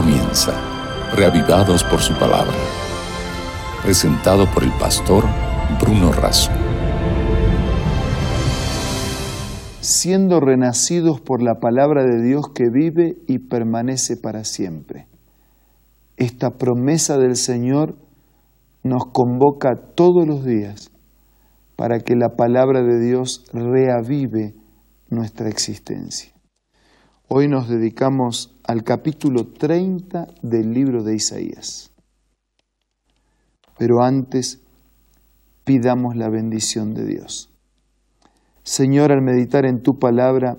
comienza, reavivados por su palabra. Presentado por el pastor Bruno Razo. Siendo renacidos por la palabra de Dios que vive y permanece para siempre. Esta promesa del Señor nos convoca todos los días para que la palabra de Dios reavive nuestra existencia. Hoy nos dedicamos al capítulo 30 del libro de Isaías. Pero antes pidamos la bendición de Dios. Señor, al meditar en tu palabra,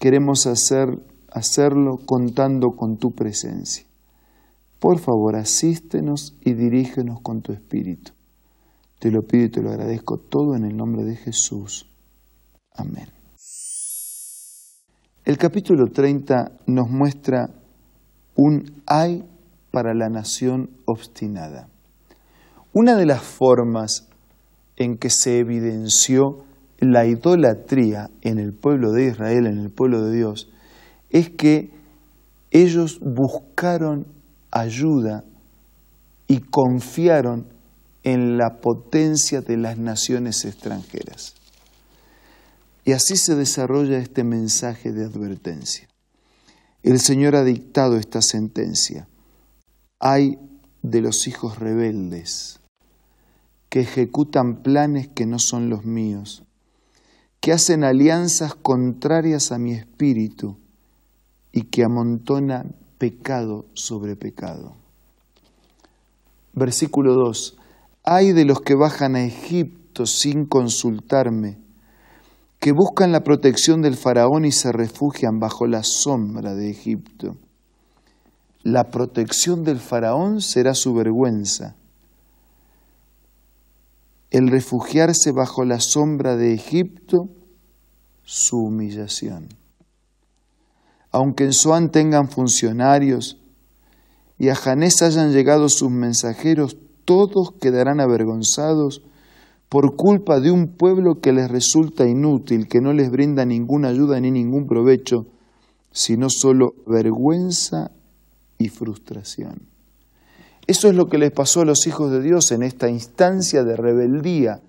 queremos hacer, hacerlo contando con tu presencia. Por favor, asístenos y dirígenos con tu espíritu. Te lo pido y te lo agradezco todo en el nombre de Jesús. Amén. El capítulo 30 nos muestra un ay para la nación obstinada. Una de las formas en que se evidenció la idolatría en el pueblo de Israel, en el pueblo de Dios, es que ellos buscaron ayuda y confiaron en la potencia de las naciones extranjeras. Y así se desarrolla este mensaje de advertencia. El Señor ha dictado esta sentencia. Hay de los hijos rebeldes que ejecutan planes que no son los míos, que hacen alianzas contrarias a mi espíritu y que amontonan pecado sobre pecado. Versículo 2. Hay de los que bajan a Egipto sin consultarme, que buscan la protección del faraón y se refugian bajo la sombra de Egipto. La protección del faraón será su vergüenza. El refugiarse bajo la sombra de Egipto, su humillación. Aunque en Soán tengan funcionarios y a Janés hayan llegado sus mensajeros, todos quedarán avergonzados por culpa de un pueblo que les resulta inútil, que no les brinda ninguna ayuda ni ningún provecho, sino solo vergüenza y frustración. Eso es lo que les pasó a los hijos de Dios en esta instancia de rebeldía,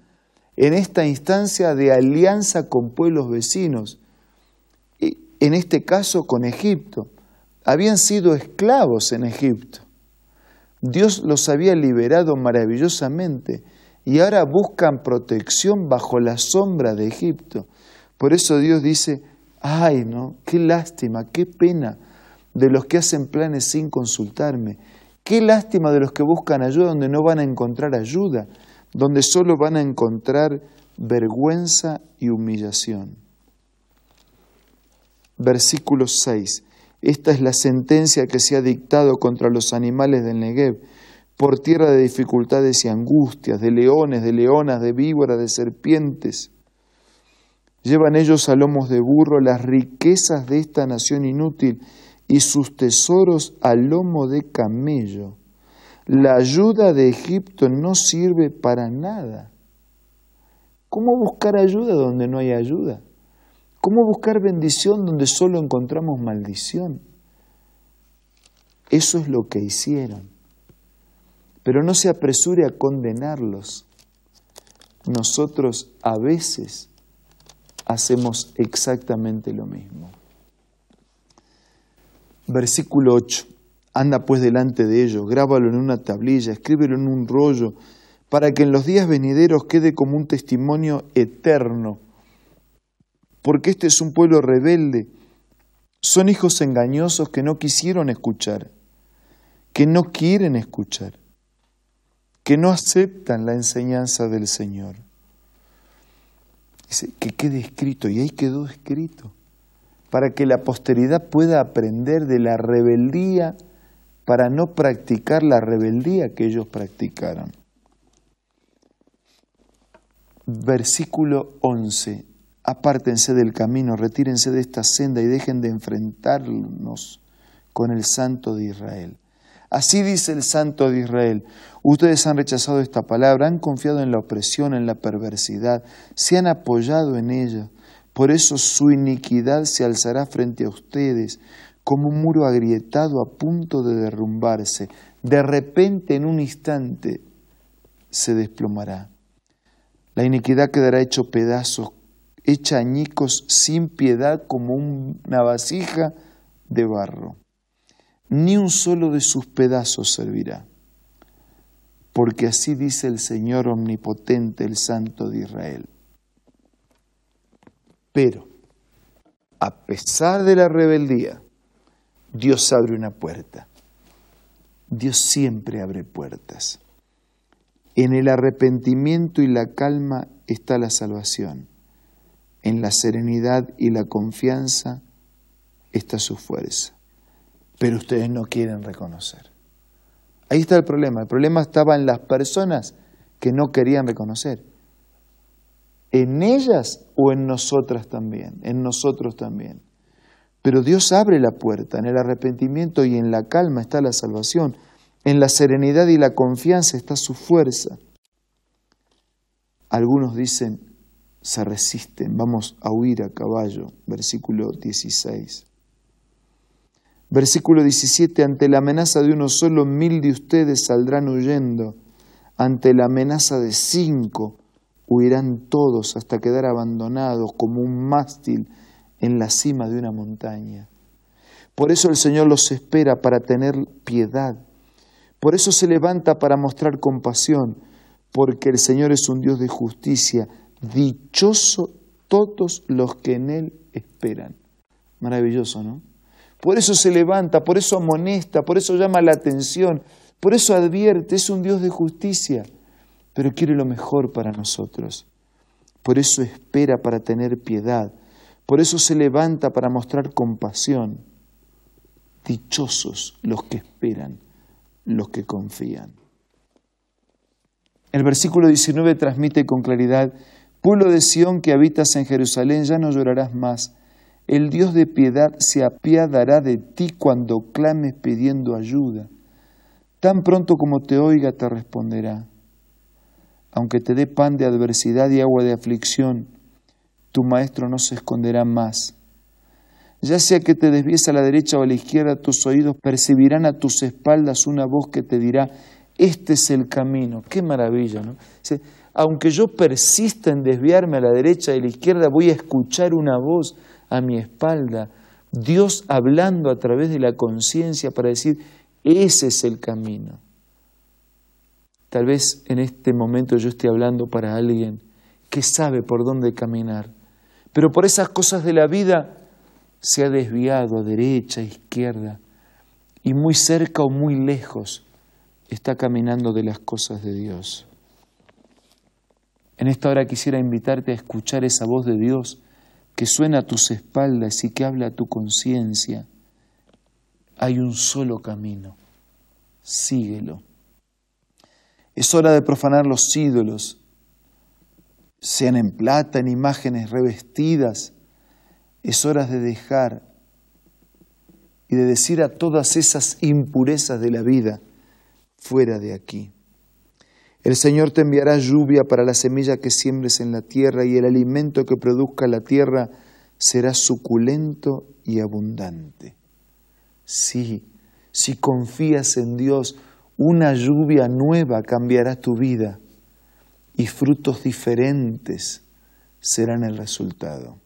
en esta instancia de alianza con pueblos vecinos, en este caso con Egipto. Habían sido esclavos en Egipto. Dios los había liberado maravillosamente y ahora buscan protección bajo la sombra de Egipto. Por eso Dios dice, ay, no, qué lástima, qué pena de los que hacen planes sin consultarme, qué lástima de los que buscan ayuda donde no van a encontrar ayuda, donde solo van a encontrar vergüenza y humillación. Versículo 6. Esta es la sentencia que se ha dictado contra los animales del Negev, por tierra de dificultades y angustias, de leones, de leonas, de víboras, de serpientes. Llevan ellos a lomos de burro las riquezas de esta nación inútil y sus tesoros a lomo de camello. La ayuda de Egipto no sirve para nada. ¿Cómo buscar ayuda donde no hay ayuda? ¿Cómo buscar bendición donde solo encontramos maldición? Eso es lo que hicieron. Pero no se apresure a condenarlos. Nosotros a veces hacemos exactamente lo mismo. Versículo 8. Anda pues delante de ellos, grábalo en una tablilla, escríbelo en un rollo, para que en los días venideros quede como un testimonio eterno porque este es un pueblo rebelde. Son hijos engañosos que no quisieron escuchar, que no quieren escuchar, que no aceptan la enseñanza del Señor. Dice, que quede escrito, y ahí quedó escrito, para que la posteridad pueda aprender de la rebeldía, para no practicar la rebeldía que ellos practicaron. Versículo 11 apártense del camino, retírense de esta senda y dejen de enfrentarnos con el Santo de Israel. Así dice el Santo de Israel, ustedes han rechazado esta palabra, han confiado en la opresión, en la perversidad, se han apoyado en ella. Por eso su iniquidad se alzará frente a ustedes, como un muro agrietado a punto de derrumbarse. De repente, en un instante, se desplomará. La iniquidad quedará hecho pedazos, hecha añicos sin piedad como una vasija de barro. Ni un solo de sus pedazos servirá. Porque así dice el Señor omnipotente, el Santo de Israel. Pero, a pesar de la rebeldía, Dios abre una puerta. Dios siempre abre puertas. En el arrepentimiento y la calma está la salvación. En la serenidad y la confianza está su fuerza. Pero ustedes no quieren reconocer. Ahí está el problema. El problema estaba en las personas que no querían reconocer. En ellas o en nosotras también, en nosotros también. Pero Dios abre la puerta, en el arrepentimiento y en la calma está la salvación, en la serenidad y la confianza está su fuerza. Algunos dicen, se resisten, vamos a huir a caballo, versículo 16. Versículo 17, ante la amenaza de uno solo, mil de ustedes saldrán huyendo, ante la amenaza de cinco, huirán todos hasta quedar abandonados como un mástil en la cima de una montaña. Por eso el Señor los espera para tener piedad. Por eso se levanta para mostrar compasión, porque el Señor es un Dios de justicia. Dichoso todos los que en Él esperan. Maravilloso, ¿no? Por eso se levanta, por eso amonesta, por eso llama la atención, por eso advierte, es un Dios de justicia, pero quiere lo mejor para nosotros. Por eso espera para tener piedad, por eso se levanta para mostrar compasión. Dichosos los que esperan, los que confían. El versículo 19 transmite con claridad, pueblo de Sión que habitas en Jerusalén, ya no llorarás más. El Dios de piedad se apiadará de ti cuando clames pidiendo ayuda. Tan pronto como te oiga te responderá. Aunque te dé pan de adversidad y agua de aflicción, tu maestro no se esconderá más. Ya sea que te desvíes a la derecha o a la izquierda, tus oídos percibirán a tus espaldas una voz que te dirá, este es el camino. Qué maravilla, ¿no? aunque yo persista en desviarme a la derecha y a la izquierda, voy a escuchar una voz a mi espalda, Dios hablando a través de la conciencia para decir, ese es el camino. Tal vez en este momento yo esté hablando para alguien que sabe por dónde caminar, pero por esas cosas de la vida se ha desviado a derecha, a izquierda, y muy cerca o muy lejos está caminando de las cosas de Dios. En esta hora quisiera invitarte a escuchar esa voz de Dios que suena a tus espaldas y que habla a tu conciencia. Hay un solo camino, síguelo. Es hora de profanar los ídolos, sean en plata, en imágenes revestidas. Es hora de dejar y de decir a todas esas impurezas de la vida, fuera de aquí. El Señor te enviará lluvia para la semilla que siembres en la tierra y el alimento que produzca la tierra será suculento y abundante. Sí, si confías en Dios, una lluvia nueva cambiará tu vida y frutos diferentes serán el resultado.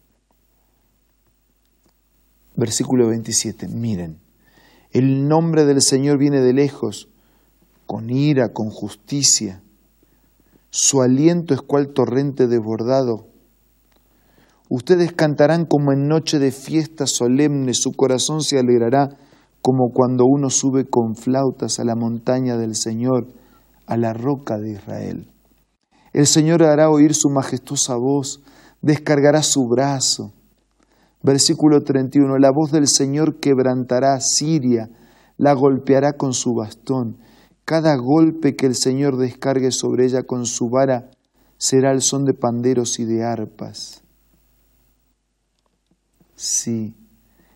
Versículo 27, miren, el nombre del Señor viene de lejos, con ira, con justicia. Su aliento es cual torrente desbordado. Ustedes cantarán como en noche de fiesta solemne, su corazón se alegrará como cuando uno sube con flautas a la montaña del Señor, a la roca de Israel. El Señor hará oír su majestuosa voz, descargará su brazo. Versículo 31. La voz del Señor quebrantará Siria, la golpeará con su bastón. Cada golpe que el Señor descargue sobre ella con su vara será el son de panderos y de arpas. Sí,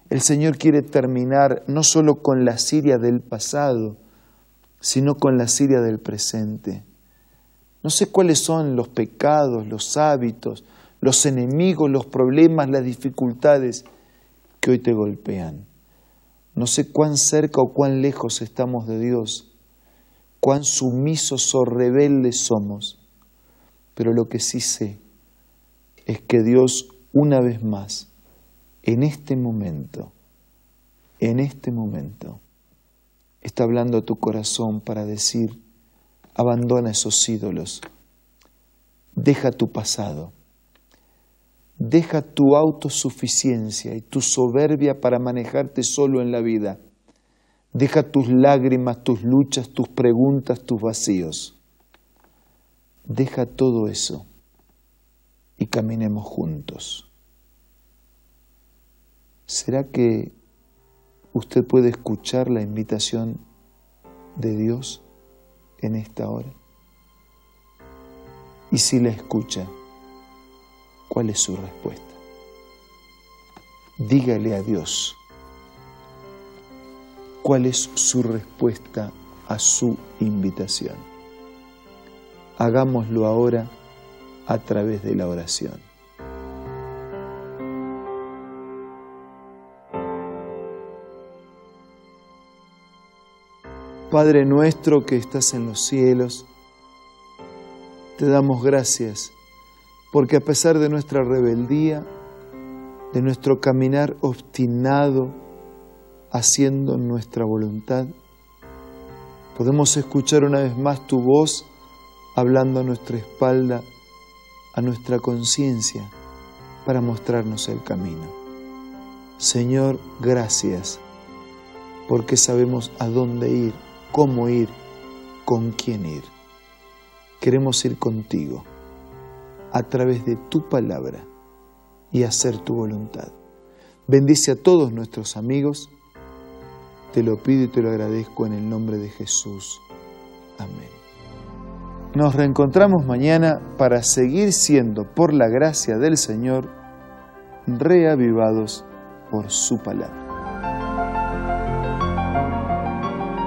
el Señor quiere terminar no solo con la Siria del pasado, sino con la Siria del presente. No sé cuáles son los pecados, los hábitos, los enemigos, los problemas, las dificultades que hoy te golpean. No sé cuán cerca o cuán lejos estamos de Dios, cuán sumisos o rebeldes somos, pero lo que sí sé es que Dios una vez más, en este momento, en este momento, está hablando a tu corazón para decir, abandona esos ídolos, deja tu pasado, deja tu autosuficiencia y tu soberbia para manejarte solo en la vida, deja tus lágrimas, tus luchas, tus preguntas, tus vacíos, deja todo eso y caminemos juntos. ¿Será que usted puede escuchar la invitación de Dios en esta hora? Y si la escucha, ¿cuál es su respuesta? Dígale a Dios cuál es su respuesta a su invitación. Hagámoslo ahora a través de la oración. Padre nuestro que estás en los cielos, te damos gracias porque a pesar de nuestra rebeldía, de nuestro caminar obstinado, haciendo nuestra voluntad, podemos escuchar una vez más tu voz hablando a nuestra espalda, a nuestra conciencia, para mostrarnos el camino. Señor, gracias, porque sabemos a dónde ir cómo ir, con quién ir. Queremos ir contigo a través de tu palabra y hacer tu voluntad. Bendice a todos nuestros amigos. Te lo pido y te lo agradezco en el nombre de Jesús. Amén. Nos reencontramos mañana para seguir siendo, por la gracia del Señor, reavivados por su palabra.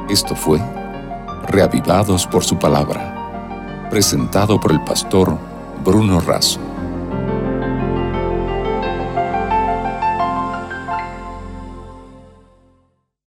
Esto fue Reavivados por su palabra, presentado por el pastor Bruno Razo.